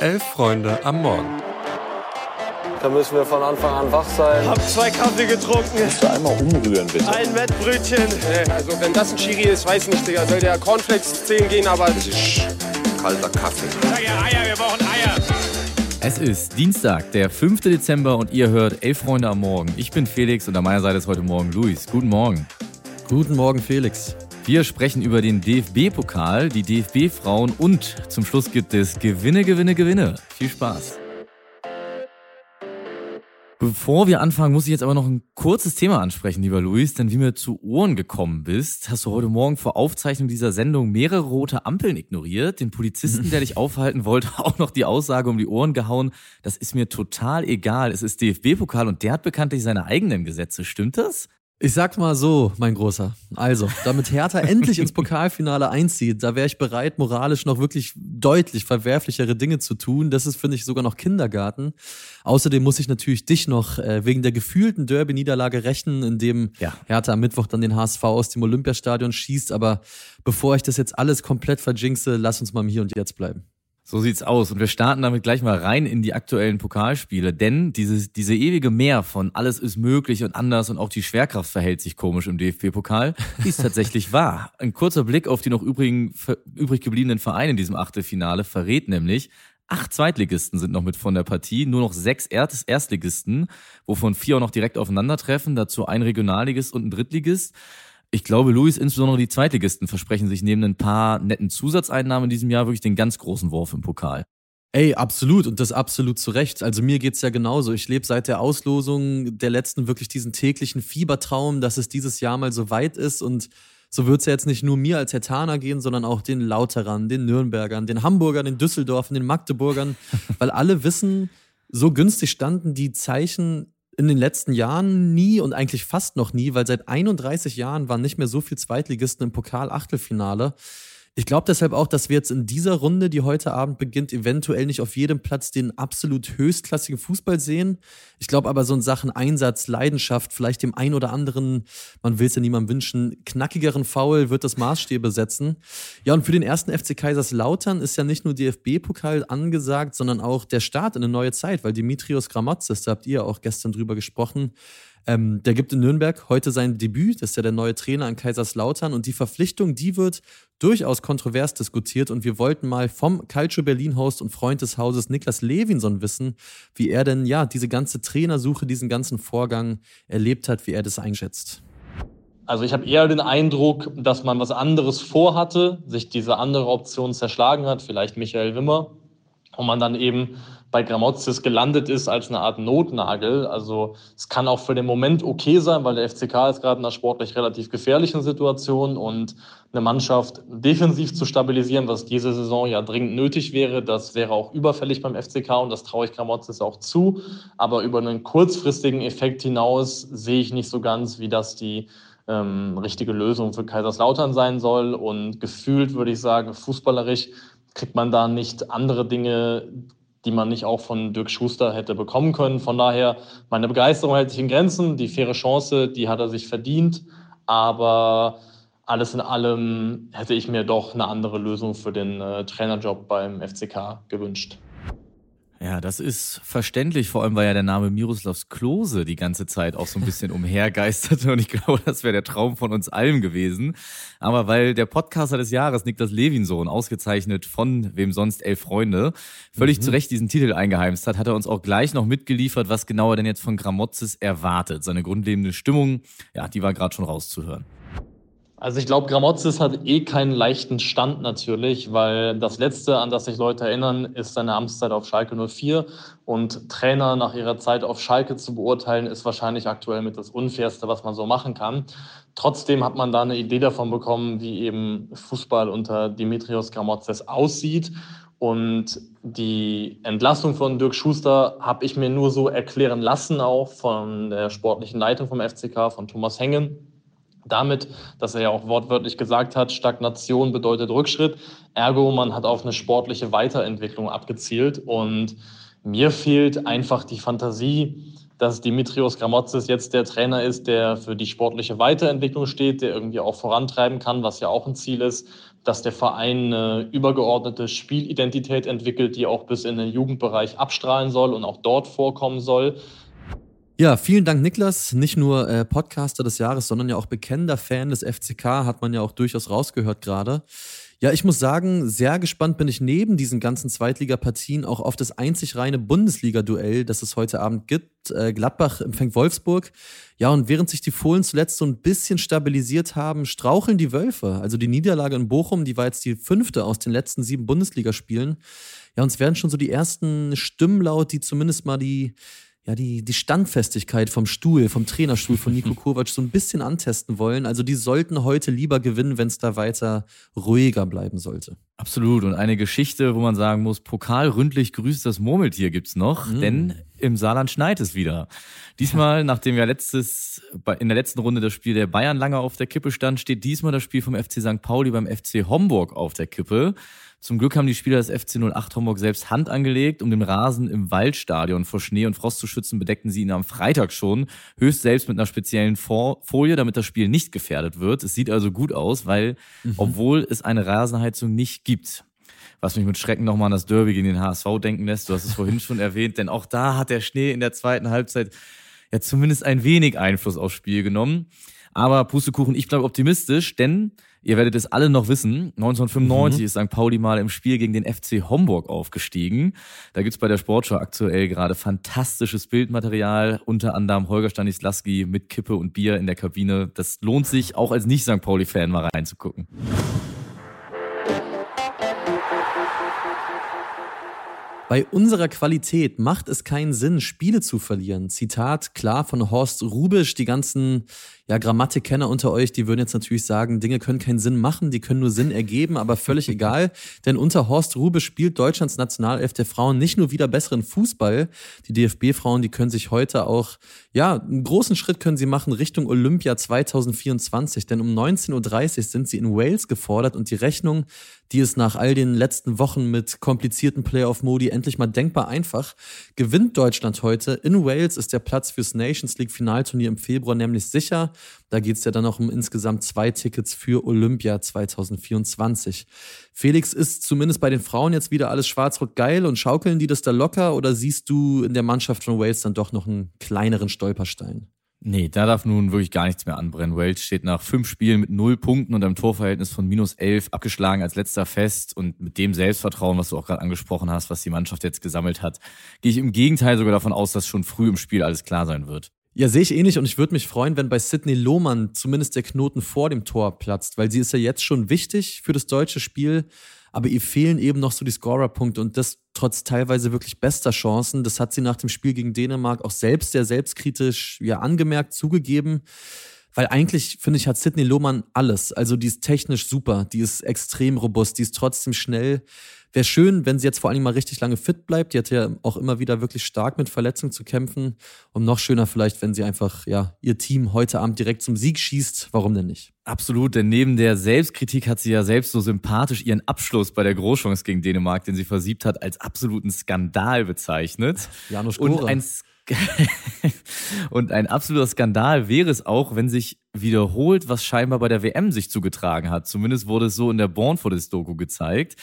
Elf Freunde am Morgen. Da müssen wir von Anfang an wach sein. Hab zwei Kaffee getrunken. Kannst du einmal umrühren, bitte? Ein Wettbrötchen. Also wenn das ein Chiri ist, weiß nicht, Digga. Soll der Cornflakes 10 gehen, aber... Das ist Kalter Kaffee. Sag ja Eier, wir brauchen Eier. Es ist Dienstag, der 5. Dezember und ihr hört Elf Freunde am Morgen. Ich bin Felix und an meiner Seite ist heute Morgen Luis. Guten Morgen. Guten Morgen, Felix. Wir sprechen über den DFB-Pokal, die DFB-Frauen und zum Schluss gibt es Gewinne, Gewinne, Gewinne. Viel Spaß. Bevor wir anfangen, muss ich jetzt aber noch ein kurzes Thema ansprechen, lieber Luis, denn wie mir zu Ohren gekommen bist, hast du heute Morgen vor Aufzeichnung dieser Sendung mehrere rote Ampeln ignoriert, den Polizisten, der dich aufhalten wollte, auch noch die Aussage um die Ohren gehauen, das ist mir total egal, es ist DFB-Pokal und der hat bekanntlich seine eigenen Gesetze, stimmt das? Ich sag mal so, mein Großer. Also, damit Hertha endlich ins Pokalfinale einzieht, da wäre ich bereit, moralisch noch wirklich deutlich verwerflichere Dinge zu tun. Das ist, finde ich, sogar noch Kindergarten. Außerdem muss ich natürlich dich noch äh, wegen der gefühlten Derby-Niederlage rechnen, in dem Ja. Hertha am Mittwoch dann den HSV aus dem Olympiastadion schießt. Aber bevor ich das jetzt alles komplett verjinxe, lass uns mal im Hier und Jetzt bleiben. So sieht's aus. Und wir starten damit gleich mal rein in die aktuellen Pokalspiele. Denn diese, diese ewige Mehr von alles ist möglich und anders und auch die Schwerkraft verhält sich komisch im DFB-Pokal, ist tatsächlich wahr. Ein kurzer Blick auf die noch übrigen, übrig gebliebenen Vereine in diesem Achtelfinale verrät nämlich, acht Zweitligisten sind noch mit von der Partie, nur noch sechs Erst Erstligisten, wovon vier auch noch direkt aufeinandertreffen, dazu ein Regionalligist und ein Drittligist. Ich glaube, Luis, insbesondere die Zweitligisten versprechen sich neben ein paar netten Zusatzeinnahmen in diesem Jahr wirklich den ganz großen Wurf im Pokal. Ey, absolut und das absolut zu Recht. Also mir geht's ja genauso. Ich lebe seit der Auslosung der letzten wirklich diesen täglichen Fiebertraum, dass es dieses Jahr mal so weit ist und so wird's ja jetzt nicht nur mir als Hertaner gehen, sondern auch den Lauterern, den Nürnbergern, den Hamburgern, den Düsseldorfern, den Magdeburgern, weil alle wissen, so günstig standen die Zeichen in den letzten Jahren nie und eigentlich fast noch nie, weil seit 31 Jahren waren nicht mehr so viel Zweitligisten im Pokal-Achtelfinale. Ich glaube deshalb auch, dass wir jetzt in dieser Runde, die heute Abend beginnt, eventuell nicht auf jedem Platz den absolut höchstklassigen Fußball sehen. Ich glaube aber so in Sachen Einsatz, Leidenschaft, vielleicht dem ein oder anderen, man will es ja niemandem wünschen, knackigeren Foul wird das Maßstäbe setzen. Ja, und für den ersten FC Kaiserslautern ist ja nicht nur DFB-Pokal angesagt, sondern auch der Start in eine neue Zeit, weil Dimitrios Gramotzes, da habt ihr auch gestern drüber gesprochen, ähm, der gibt in Nürnberg heute sein Debüt. Das ist ja der neue Trainer an Kaiserslautern. Und die Verpflichtung, die wird durchaus kontrovers diskutiert. Und wir wollten mal vom Calcio Berlin-Host und Freund des Hauses Niklas Levinson wissen, wie er denn ja diese ganze Trainersuche, diesen ganzen Vorgang erlebt hat, wie er das einschätzt. Also ich habe eher den Eindruck, dass man was anderes vorhatte, sich diese andere Option zerschlagen hat, vielleicht Michael Wimmer, und man dann eben bei Gramozis gelandet ist als eine Art Notnagel. Also es kann auch für den Moment okay sein, weil der FCK ist gerade in einer sportlich relativ gefährlichen Situation und eine Mannschaft defensiv zu stabilisieren, was diese Saison ja dringend nötig wäre, das wäre auch überfällig beim FCK und das traue ich Gramozis auch zu. Aber über einen kurzfristigen Effekt hinaus sehe ich nicht so ganz, wie das die ähm, richtige Lösung für Kaiserslautern sein soll. Und gefühlt würde ich sagen, fußballerisch kriegt man da nicht andere Dinge, die man nicht auch von Dirk Schuster hätte bekommen können. Von daher, meine Begeisterung hält sich in Grenzen. Die faire Chance, die hat er sich verdient. Aber alles in allem hätte ich mir doch eine andere Lösung für den äh, Trainerjob beim FCK gewünscht. Ja, das ist verständlich, vor allem weil ja der Name Miroslavs Klose die ganze Zeit auch so ein bisschen umhergeisterte und ich glaube, das wäre der Traum von uns allen gewesen. Aber weil der Podcaster des Jahres, Niklas Levinsohn, ausgezeichnet von wem sonst elf Freunde, völlig zu Recht diesen Titel eingeheimst hat, hat er uns auch gleich noch mitgeliefert, was genau er denn jetzt von Gramotzes erwartet. Seine grundlegende Stimmung, ja, die war gerade schon rauszuhören. Also ich glaube, Gramozis hat eh keinen leichten Stand natürlich, weil das Letzte, an das sich Leute erinnern, ist seine Amtszeit auf Schalke 04. Und Trainer nach ihrer Zeit auf Schalke zu beurteilen, ist wahrscheinlich aktuell mit das Unfairste, was man so machen kann. Trotzdem hat man da eine Idee davon bekommen, wie eben Fußball unter Dimitrios Gramozis aussieht. Und die Entlassung von Dirk Schuster habe ich mir nur so erklären lassen, auch von der sportlichen Leitung vom FCK, von Thomas Hengen damit, dass er ja auch wortwörtlich gesagt hat, Stagnation bedeutet Rückschritt. Ergo, man hat auf eine sportliche Weiterentwicklung abgezielt. Und mir fehlt einfach die Fantasie, dass Dimitrios Gramotzes jetzt der Trainer ist, der für die sportliche Weiterentwicklung steht, der irgendwie auch vorantreiben kann, was ja auch ein Ziel ist, dass der Verein eine übergeordnete Spielidentität entwickelt, die auch bis in den Jugendbereich abstrahlen soll und auch dort vorkommen soll. Ja, vielen Dank, Niklas. Nicht nur äh, Podcaster des Jahres, sondern ja auch bekennender Fan des FCK, hat man ja auch durchaus rausgehört gerade. Ja, ich muss sagen, sehr gespannt bin ich neben diesen ganzen Zweitligapartien auch auf das einzig reine Bundesliga-Duell, das es heute Abend gibt. Äh, Gladbach empfängt Wolfsburg. Ja, und während sich die Fohlen zuletzt so ein bisschen stabilisiert haben, straucheln die Wölfe. Also die Niederlage in Bochum, die war jetzt die fünfte aus den letzten sieben Bundesligaspielen. Ja, uns werden schon so die ersten Stimmen laut, die zumindest mal die ja, die, die Standfestigkeit vom Stuhl, vom Trainerstuhl von Nico Kovac so ein bisschen antesten wollen. Also die sollten heute lieber gewinnen, wenn es da weiter ruhiger bleiben sollte. Absolut. Und eine Geschichte, wo man sagen muss, Pokal ründlich grüßt das Murmeltier gibt's noch, mm. denn im Saarland schneit es wieder. Diesmal, nachdem ja letztes, in der letzten Runde das Spiel der Bayern lange auf der Kippe stand, steht diesmal das Spiel vom FC St. Pauli beim FC Homburg auf der Kippe. Zum Glück haben die Spieler des FC 08 Homburg selbst Hand angelegt, um den Rasen im Waldstadion vor Schnee und Frost zu schützen, bedeckten sie ihn am Freitag schon, höchst selbst mit einer speziellen Folie, damit das Spiel nicht gefährdet wird. Es sieht also gut aus, weil, mhm. obwohl es eine Rasenheizung nicht gibt, was mich mit Schrecken nochmal an das Derby gegen den HSV denken lässt. Du hast es vorhin schon erwähnt, denn auch da hat der Schnee in der zweiten Halbzeit ja zumindest ein wenig Einfluss aufs Spiel genommen. Aber Pustekuchen, ich bleibe optimistisch, denn Ihr werdet es alle noch wissen. 1995 mhm. ist St. Pauli mal im Spiel gegen den FC Homburg aufgestiegen. Da gibt's bei der Sportschau aktuell gerade fantastisches Bildmaterial, unter anderem Holger Stanislaski mit Kippe und Bier in der Kabine. Das lohnt sich auch als Nicht-St. Pauli-Fan mal reinzugucken. Bei unserer Qualität macht es keinen Sinn, Spiele zu verlieren. Zitat klar von Horst Rubisch. Die ganzen ja, Grammatikkenner unter euch, die würden jetzt natürlich sagen, Dinge können keinen Sinn machen, die können nur Sinn ergeben, aber völlig egal. Denn unter Horst Rubisch spielt Deutschlands Nationalelf der Frauen nicht nur wieder besseren Fußball. Die DFB-Frauen, die können sich heute auch, ja, einen großen Schritt können sie machen Richtung Olympia 2024. Denn um 19.30 Uhr sind sie in Wales gefordert und die Rechnung, die ist nach all den letzten Wochen mit komplizierten Playoff-Modi endlich mal denkbar einfach. Gewinnt Deutschland heute in Wales ist der Platz fürs Nations League Finalturnier im Februar nämlich sicher. Da geht es ja dann noch um insgesamt zwei Tickets für Olympia 2024. Felix, ist zumindest bei den Frauen jetzt wieder alles schwarz-rot geil und schaukeln die das da locker oder siehst du in der Mannschaft von Wales dann doch noch einen kleineren Stolperstein? Nee, da darf nun wirklich gar nichts mehr anbrennen. Wales steht nach fünf Spielen mit null Punkten und einem Torverhältnis von minus elf abgeschlagen als letzter fest. Und mit dem Selbstvertrauen, was du auch gerade angesprochen hast, was die Mannschaft jetzt gesammelt hat, gehe ich im Gegenteil sogar davon aus, dass schon früh im Spiel alles klar sein wird. Ja, sehe ich ähnlich und ich würde mich freuen, wenn bei Sidney Lohmann zumindest der Knoten vor dem Tor platzt, weil sie ist ja jetzt schon wichtig für das deutsche Spiel, aber ihr fehlen eben noch so die Scorerpunkte und das trotz teilweise wirklich bester Chancen. Das hat sie nach dem Spiel gegen Dänemark auch selbst sehr selbstkritisch ja angemerkt, zugegeben. Weil eigentlich, finde ich, hat Sidney Lohmann alles. Also die ist technisch super, die ist extrem robust, die ist trotzdem schnell. Wäre schön, wenn sie jetzt vor allem mal richtig lange fit bleibt. Die hat ja auch immer wieder wirklich stark mit Verletzungen zu kämpfen. Und noch schöner vielleicht, wenn sie einfach ja ihr Team heute Abend direkt zum Sieg schießt. Warum denn nicht? Absolut, denn neben der Selbstkritik hat sie ja selbst so sympathisch ihren Abschluss bei der Großchance gegen Dänemark, den sie versiebt hat, als absoluten Skandal bezeichnet. Janusz Und ein und ein absoluter Skandal wäre es auch, wenn sich wiederholt, was scheinbar bei der WM sich zugetragen hat. Zumindest wurde es so in der Born for this Doku gezeigt,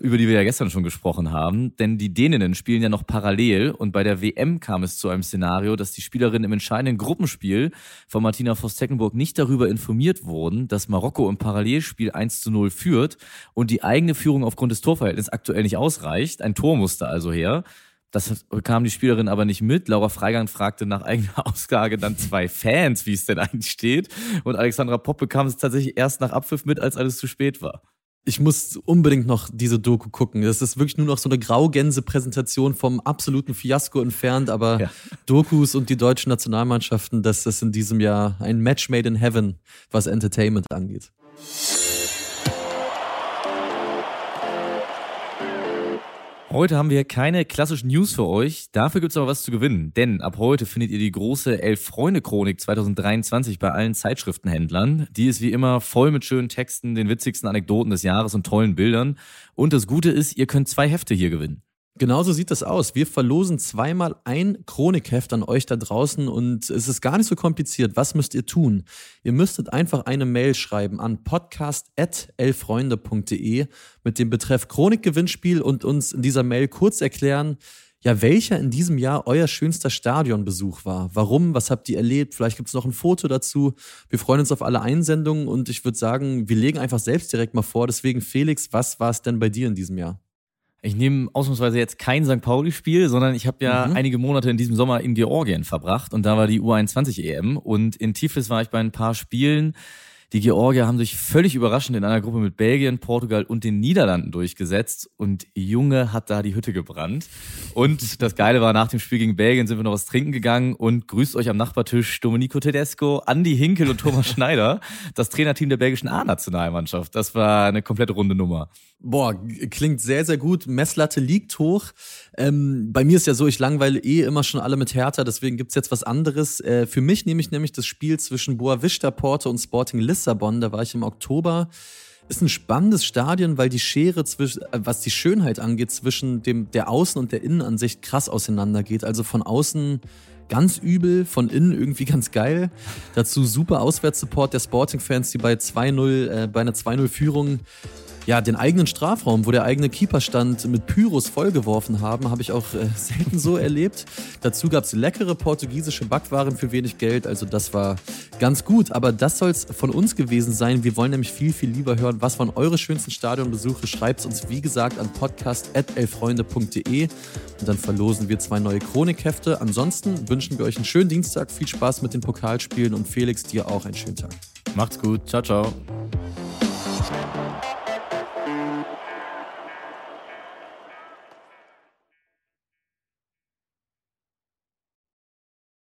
über die wir ja gestern schon gesprochen haben. Denn die Däninnen spielen ja noch parallel und bei der WM kam es zu einem Szenario, dass die Spielerinnen im entscheidenden Gruppenspiel von Martina Voss-Tecklenburg nicht darüber informiert wurden, dass Marokko im Parallelspiel 1 zu 0 führt und die eigene Führung aufgrund des Torverhältnisses aktuell nicht ausreicht. Ein Tor musste also her. Das bekam die Spielerin aber nicht mit. Laura Freigang fragte nach eigener Aussage dann zwei Fans, wie es denn eigentlich steht. Und Alexandra Popp bekam es tatsächlich erst nach Abpfiff mit, als alles zu spät war. Ich muss unbedingt noch diese Doku gucken. Das ist wirklich nur noch so eine Graugänse-Präsentation vom absoluten Fiasko entfernt, aber ja. Dokus und die deutschen Nationalmannschaften, das ist in diesem Jahr ein Match made in heaven, was Entertainment angeht. Heute haben wir keine klassischen News für euch. Dafür gibt's aber was zu gewinnen. Denn ab heute findet ihr die große Elf-Freunde-Chronik 2023 bei allen Zeitschriftenhändlern. Die ist wie immer voll mit schönen Texten, den witzigsten Anekdoten des Jahres und tollen Bildern. Und das Gute ist, ihr könnt zwei Hefte hier gewinnen. Genauso sieht das aus. Wir verlosen zweimal ein Chronikheft an euch da draußen und es ist gar nicht so kompliziert. Was müsst ihr tun? Ihr müsstet einfach eine Mail schreiben an podcast.elfreunde.de mit dem Betreff Chronikgewinnspiel und uns in dieser Mail kurz erklären, ja, welcher in diesem Jahr euer schönster Stadionbesuch war. Warum? Was habt ihr erlebt? Vielleicht gibt es noch ein Foto dazu. Wir freuen uns auf alle Einsendungen und ich würde sagen, wir legen einfach selbst direkt mal vor. Deswegen, Felix, was war es denn bei dir in diesem Jahr? Ich nehme ausnahmsweise jetzt kein St. Pauli-Spiel, sondern ich habe ja mhm. einige Monate in diesem Sommer in Georgien verbracht und da war die U21 EM und in Tiflis war ich bei ein paar Spielen die Georgier haben sich völlig überraschend in einer Gruppe mit Belgien, Portugal und den Niederlanden durchgesetzt und Junge hat da die Hütte gebrannt. Und das Geile war, nach dem Spiel gegen Belgien sind wir noch was trinken gegangen und grüßt euch am Nachbartisch Domenico Tedesco, Andy Hinkel und Thomas Schneider, das Trainerteam der belgischen A-Nationalmannschaft. Das war eine komplett runde Nummer. Boah, klingt sehr, sehr gut. Messlatte liegt hoch. Ähm, bei mir ist ja so, ich langweile eh immer schon alle mit Hertha, deswegen gibt's jetzt was anderes. Äh, für mich nehme ich nämlich das Spiel zwischen Boa Vista Porto und Sporting Lissabon. Da war ich im Oktober. Ist ein spannendes Stadion, weil die Schere zwischen, äh, was die Schönheit angeht, zwischen dem, der Außen- und der Innenansicht krass auseinandergeht. Also von außen ganz übel, von innen irgendwie ganz geil. Dazu super Auswärtssupport der Sporting-Fans, die bei 2-0, äh, bei einer 2-0-Führung ja, den eigenen Strafraum, wo der eigene Keeper stand, mit Pyros vollgeworfen haben, habe ich auch äh, selten so erlebt. Dazu gab es leckere portugiesische Backwaren für wenig Geld, also das war ganz gut. Aber das soll es von uns gewesen sein. Wir wollen nämlich viel, viel lieber hören, was waren eure schönsten Stadionbesuche. Schreibt uns, wie gesagt, an podcast.elfreunde.de und dann verlosen wir zwei neue Chronikhefte. Ansonsten wünschen wir euch einen schönen Dienstag, viel Spaß mit den Pokalspielen und Felix, dir auch einen schönen Tag. Macht's gut, ciao, ciao.